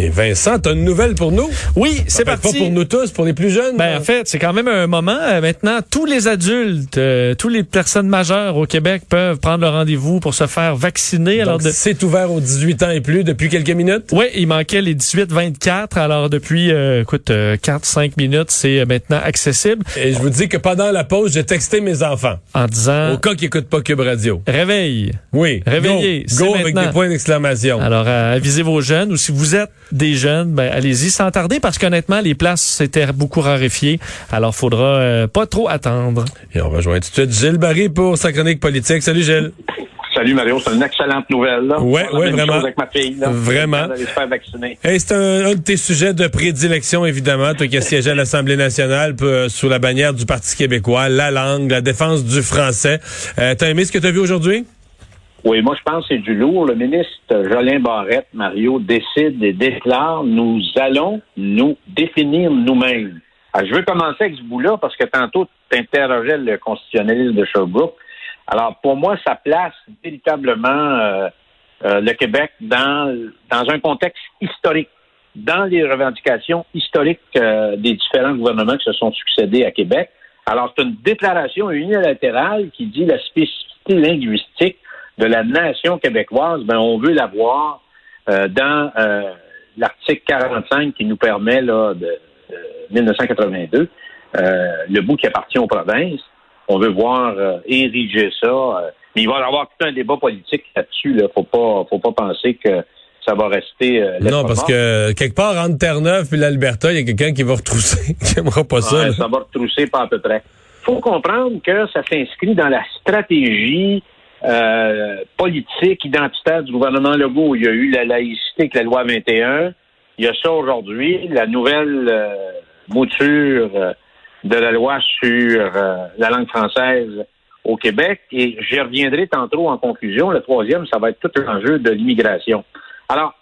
Et Vincent, t'as une nouvelle pour nous? Oui, c'est parti. Pas pour nous tous, pour les plus jeunes. Ben, en fait, c'est quand même un moment. Euh, maintenant, tous les adultes, euh, toutes les personnes majeures au Québec peuvent prendre le rendez-vous pour se faire vacciner. alors Donc, de... c'est ouvert aux 18 ans et plus depuis quelques minutes? Oui, il manquait les 18-24. Alors, depuis, euh, écoute, 4-5 minutes, c'est euh, maintenant accessible Et je vous dis que pendant la pause, j'ai texté mes enfants. en disant Au cas qu'ils n'écoutent pas Cube Radio. réveil. Oui. Réveillez, Go, go avec des points d'exclamation. Alors, euh, avisez vos jeunes ou si vous êtes des jeunes, ben, allez-y sans tarder parce qu'honnêtement, les places s'étaient beaucoup raréfiées. Alors, faudra euh, pas trop attendre. Et on rejoint tout de suite Gilles Barry pour sa chronique politique. Salut Gilles. Salut Mario, c'est une excellente nouvelle. Là. Ouais, ouais, vraiment. chose avec ma fille. Là. Vraiment. Elle se faire vacciner. Hey, c'est un, un de tes sujets de prédilection, évidemment, toi qui as siégé à l'Assemblée nationale euh, sous la bannière du Parti québécois, la langue, la défense du français. Euh, T'as aimé ce que tu as vu aujourd'hui? Oui, moi je pense que c'est du lourd. Le ministre Jolin Barrette, Mario, décide et déclare nous allons nous définir nous-mêmes. Alors, je veux commencer avec ce bout-là parce que tantôt tu interrogeais le constitutionnaliste de Sherbrooke. Alors pour moi, ça place véritablement euh, euh, le Québec dans, dans un contexte historique, dans les revendications historiques euh, des différents gouvernements qui se sont succédés à Québec. Alors c'est une déclaration unilatérale qui dit la spécificité linguistique de la nation québécoise, ben on veut l'avoir euh, dans euh, l'article 45 qui nous permet là de, de 1982, euh, le bout qui appartient aux provinces. On veut voir euh, ériger ça, euh, mais il va y avoir tout un débat politique là-dessus. Là. Faut pas, faut pas penser que ça va rester. euh, Non, parce que quelque part entre Terre-Neuve et l'Alberta, il y a quelqu'un qui va retrousser, qui aimera pas ça. Ouais, ça va retrousser pas à peu près. faut comprendre que ça s'inscrit dans la stratégie euh, politique, identitaire du gouvernement Legault. Il y a eu la laïcité avec la loi 21. Il y a ça aujourd'hui, la nouvelle euh, mouture euh, de la loi sur euh, la langue française au Québec. Et j'y reviendrai tantôt en conclusion. Le troisième, ça va être tout l'enjeu de l'immigration. Alors,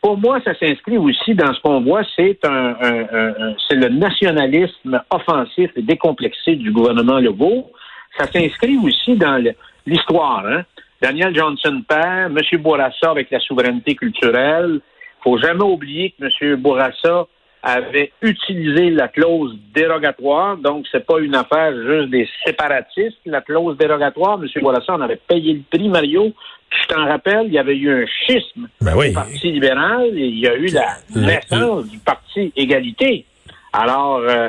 pour moi, ça s'inscrit aussi dans ce qu'on voit, c'est un, un- un- c'est le nationalisme offensif et décomplexé du gouvernement Legault. Ça s'inscrit aussi dans le- l'histoire. Hein? Daniel Johnson père, M. Bourassa avec la souveraineté culturelle. faut jamais oublier que M. Bourassa avait utilisé la clause dérogatoire, donc c'est pas une affaire juste des séparatistes, la clause dérogatoire. M. Bourassa en avait payé le prix, Mario. Je t'en rappelle, il y avait eu un schisme Ben oui. au Parti libéral et il y a eu la naissance du Parti Égalité. Alors, euh,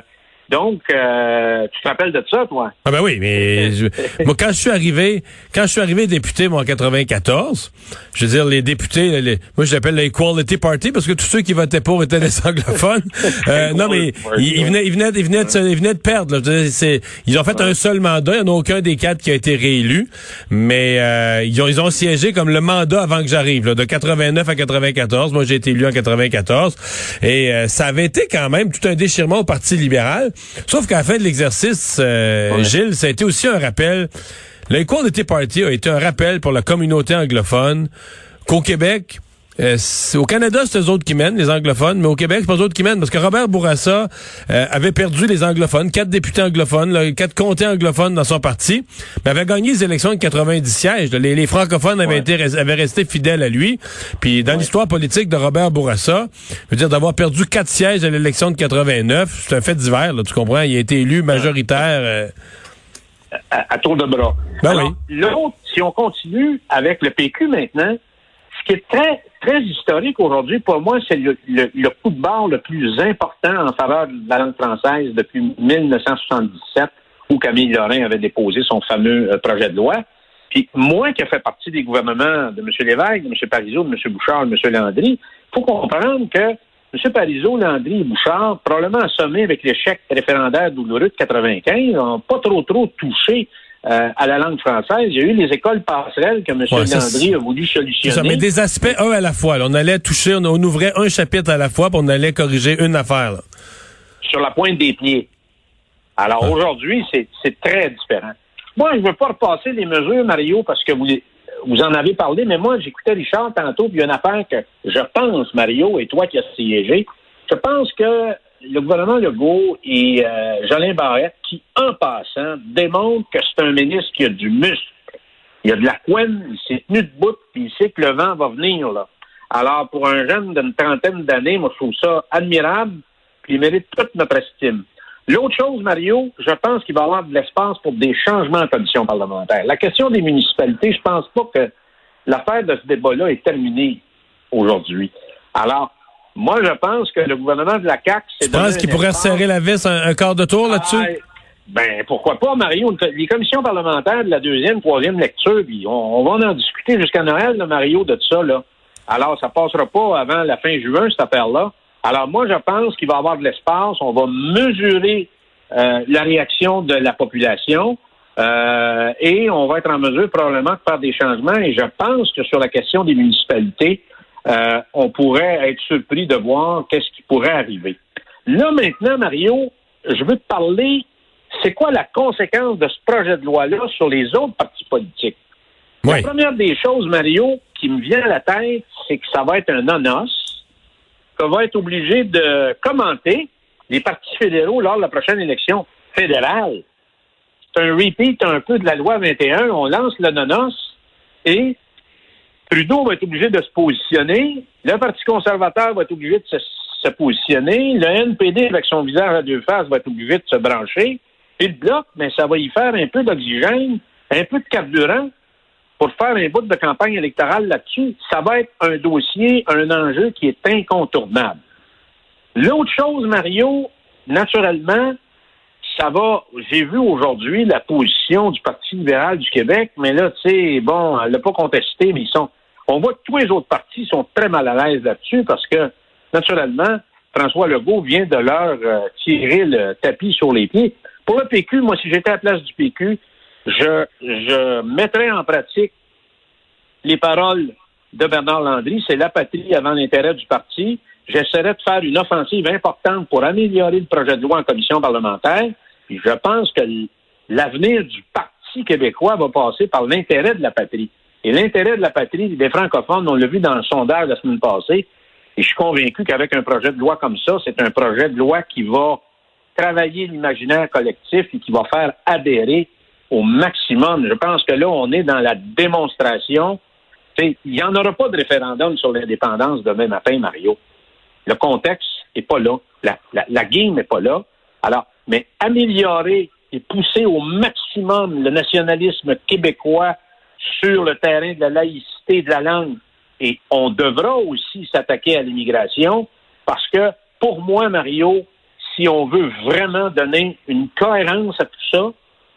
donc, euh, tu te rappelles de ça, toi? Ah ben oui, mais je- moi quand je suis arrivé, quand je suis arrivé député moi en 94, je veux dire les députés, les- moi je l'appelle l'Equality Party parce que tous ceux qui votaient pour étaient des anglophones. Euh, non mais ils, ils venaient, ils venaient, ils venaient de, se- ils venaient de perdre. là. Je veux dire, c'est- ils ont fait un seul mandat, il n'y en a aucun des quatre qui a été réélu, mais euh, ils ont ils ont siégé comme le mandat avant que j'arrive, de 89 à 94. Moi j'ai été élu en 94 et euh, ça avait été quand même tout un déchirement au Parti libéral. Sauf qu'à la fin de l'exercice, euh, Gilles, ça a été aussi un rappel. L'Equality Party a été un rappel pour la communauté anglophone qu'au Québec, euh, c'est- au Canada, c'est eux autres qui mènent, les anglophones, mais au Québec, c'est pas eux autres qui mènent, parce que Robert Bourassa euh, avait perdu les anglophones, quatre députés anglophones, là, quatre comtés anglophones dans son parti, mais avait gagné les élections de 90 sièges. là. Les, les francophones avaient, été, avaient resté fidèles à lui. Puis dans l'histoire politique de Robert Bourassa, je veux dire, d'avoir perdu quatre sièges à l'élection de 89, c'est un fait divers, là, tu comprends? Il a été élu majoritaire. euh, à, à tour de bras. Ben Alors, L'autre, si on continue avec le PQ maintenant, ce qui est très, très historique aujourd'hui, pour moi, c'est le, coup de barre le plus important en faveur de la langue française depuis 1977, où Camille Lorrain avait déposé son fameux euh, projet de loi. Puis moi, qui ai fait partie des gouvernements de M. Lévesque, de M. Parizeau, de M. Bouchard, de M. Landry, il faut comprendre que M. Parizeau, Landry et Bouchard, probablement assommés avec l'échec référendaire douloureux de 95, n'ont pas trop trop touché euh, à la langue française. Il y a eu les écoles passerelles que M. Ouais, ça, Landry a voulu solutionner. ça, mais des aspects un à la fois. là. On allait toucher, on, on ouvrait un chapitre à la fois, puis on allait corriger une affaire. là. sur la pointe des pieds. Alors Ah. aujourd'hui, c'est très différent. Moi, je ne veux pas repasser les mesures, Mario, parce que vous, vous en avez parlé, mais moi, j'écoutais Richard tantôt, puis il y a une affaire que je pense, Mario, et toi qui as siégé, je pense que le gouvernement Legault et euh, Jolin Barrette, qui, en passant, démontrent que c'est un ministre qui a du muscle. Il a de la couenne, il s'est tenu debout, puis il sait que le vent va venir, là. Alors, pour un jeune d'une trentaine d'années, moi, je trouve ça admirable, puis il mérite toute notre estime. L'autre chose, Mario, je pense qu'il va y avoir de l'espace pour des changements en commission parlementaire. La question des municipalités, je pense pas que l'affaire de ce débat-là est terminée aujourd'hui. Alors, moi, je pense que le gouvernement de la CAQ, c'est Tu penses qu'il pourrait serrer la vis un, un quart de tour là-dessus? ah, ben, pourquoi pas, Mario? Les commissions parlementaires de la deuxième, troisième lecture, puis on, on va en discuter jusqu'à Noël, là, Mario, de ça, là. Alors, ça passera pas avant la fin juin, cette affaire-là. Alors, moi, je pense qu'il va y avoir de l'espace. On va mesurer euh, la réaction de la population euh, et on va être en mesure probablement de faire des changements. Et je pense que sur la question des municipalités, euh, on pourrait être surpris de voir qu'est-ce qui pourrait arriver. Là, maintenant, Mario, je veux te parler, c'est quoi la conséquence de ce projet de loi-là sur les autres partis politiques? Oui. La première des choses, Mario, qui me vient à la tête, c'est que ça va être un non-os, qu'on va être obligé de commenter les partis fédéraux lors de la prochaine élection fédérale. C'est un repeat un peu de la loi 21. On lance le non-os et Trudeau va être obligé de se positionner. Le Parti conservateur va être obligé de se, se positionner. Le NPD, avec son visage à deux faces, va être obligé de se brancher. Et le Bloc, mais ça va y faire un peu d'oxygène, un peu de carburant pour faire un bout de campagne électorale là-dessus. Ça va être un dossier, un enjeu qui est incontournable. L'autre chose, Mario, naturellement, ça va. J'ai vu aujourd'hui la position du Parti libéral du Québec, mais là, tu sais, bon, elle l'a pas contesté, mais ils sont. On voit que tous les autres partis sont très mal à l'aise là-dessus parce que, naturellement, François Legault vient de leur euh, tirer le tapis sur les pieds. Pour le PQ, moi, si j'étais à la place du PQ, je, je mettrais en pratique les paroles de Bernard Landry, c'est la patrie avant l'intérêt du parti. J'essaierai de faire une offensive importante pour améliorer le projet de loi en commission parlementaire. Je pense que l'avenir du Parti québécois va passer par l'intérêt de la patrie. Et l'intérêt de la patrie des francophones, on l'a vu dans le sondage la semaine passée, et je suis convaincu qu'avec un projet de loi comme ça, c'est un projet de loi qui va travailler l'imaginaire collectif et qui va faire adhérer au maximum. Je pense que là, on est dans la démonstration. Il n'y en aura pas de référendum sur l'indépendance demain matin, Mario. Le contexte n'est pas là. La, la, la game n'est pas là. Alors, mais améliorer et pousser au maximum le nationalisme québécois sur le terrain de la laïcité de la langue. Et on devra aussi s'attaquer à l'immigration parce que, pour moi, Mario, si on veut vraiment donner une cohérence à tout ça,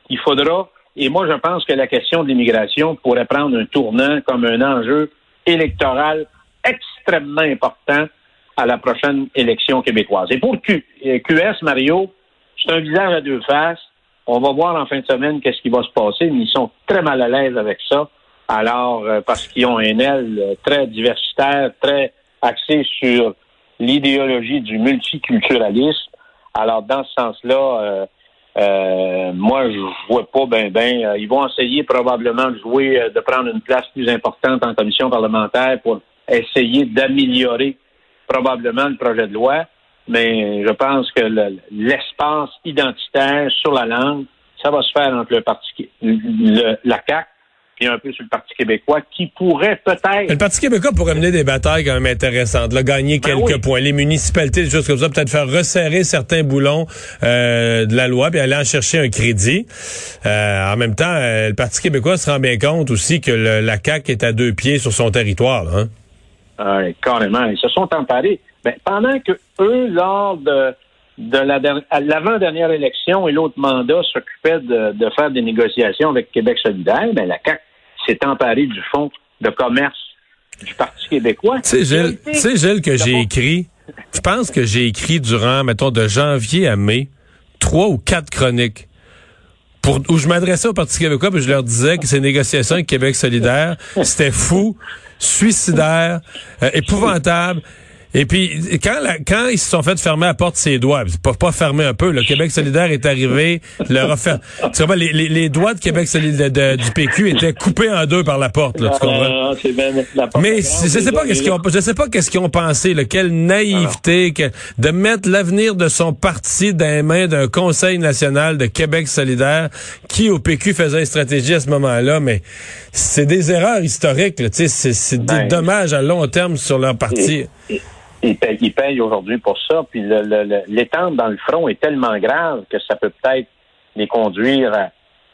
il faudra, et moi je pense que la question de l'immigration pourrait prendre un tournant comme un enjeu électoral extrêmement important à la prochaine élection québécoise. Et pour Q, euh, QS, Mario, c'est un visage à deux faces. On va voir en fin de semaine qu'est-ce qui va se passer, mais ils sont très mal à l'aise avec ça. Alors, euh, parce qu'ils ont un aile euh, très diversitaire, très axé sur l'idéologie du multiculturalisme. Alors, dans ce sens-là, euh, euh, moi, je vois pas ben ben. Ils vont essayer probablement de jouer, euh, de prendre une place plus importante en commission parlementaire pour essayer d'améliorer probablement le projet de loi. Mais je pense que le- l'espace identitaire sur la langue, ça va se faire entre le parti, le- la CAC et un peu sur le Parti québécois, qui pourrait peut-être Le Parti québécois pourrait mener des batailles quand même intéressantes, là, gagner Ben quelques oui. points. Les municipalités, des choses comme ça, peut-être faire resserrer certains boulons euh, de la loi, puis aller en chercher un crédit. Euh, en même temps, euh, le Parti québécois se rend bien compte aussi que le- la CAQ est à deux pieds sur son territoire. Là, hein? Ah, carrément. Ils se sont emparés. Ben, pendant que eux, lors de, de la l'avant-dernière élection et l'autre mandat s'occupaient de, de faire des négociations avec Québec solidaire, ben, la CAQ s'est emparée du fonds de commerce du Parti québécois. Tu sais, Gilles, que j'ai écrit je pense que j'ai écrit durant, mettons, de janvier à mai, trois ou quatre chroniques pour, où je m'adressais au Parti québécois et je leur disais que ces négociations avec Québec solidaire, c'était fou, suicidaire, euh, épouvantable. Et puis, quand, la, quand ils se sont fait fermer la porte ses doigts, pas, pas fermer un peu, le Québec solidaire est arrivé, leur a fait, tu comprends, les, les, les doigts de Québec solidaire de, du PQ étaient coupés en deux par la porte, là, tu comprends? Ah, c'est bien la porte Mais grande, je sais pas qu'est-ce qu'ils ont, je sais pas qu'est-ce qu'ils ont pensé, là, quelle naïveté, que, de mettre l'avenir de son parti dans les mains d'un Conseil national de Québec solidaire qui au PQ faisait une stratégie à ce moment-là, mais c'est des erreurs historiques, là, tu sais, c'est, c'est Ben, des dommages à long terme sur leur parti. Ils payent, ils payent aujourd'hui pour ça. Puis l'étendre dans le front est tellement grave que ça peut peut-être les conduire à,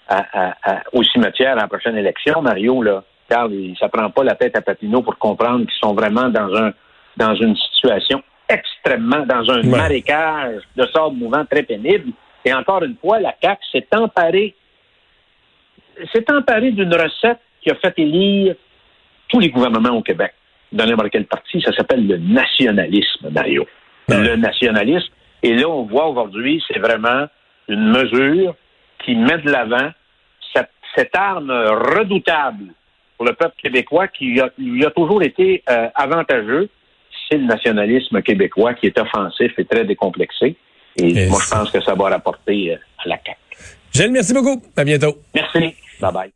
à- à- à- au cimetière à la prochaine élection. Mario, là, Carl, il- ça prend pas la tête à Papineau pour comprendre qu'ils sont vraiment dans un dans une situation extrêmement dans un Ouais. marécage de sable mouvant très pénible. Et encore une fois, la CAQ s'est emparée s'est emparée d'une recette qui a fait élire tous les gouvernements au Québec dans n'importe quel parti, ça s'appelle le nationalisme, Mario. Ouais. Le nationalisme. Et là, on voit aujourd'hui, c'est vraiment une mesure qui met de l'avant cette, arme redoutable pour le peuple québécois qui a, lui a toujours été euh, avantageux. C'est le nationalisme québécois qui est offensif et très décomplexé. Et, Et moi, je pense que ça va rapporter euh, à la CAQ. Gilles, merci beaucoup. À bientôt. Merci. Bye bye.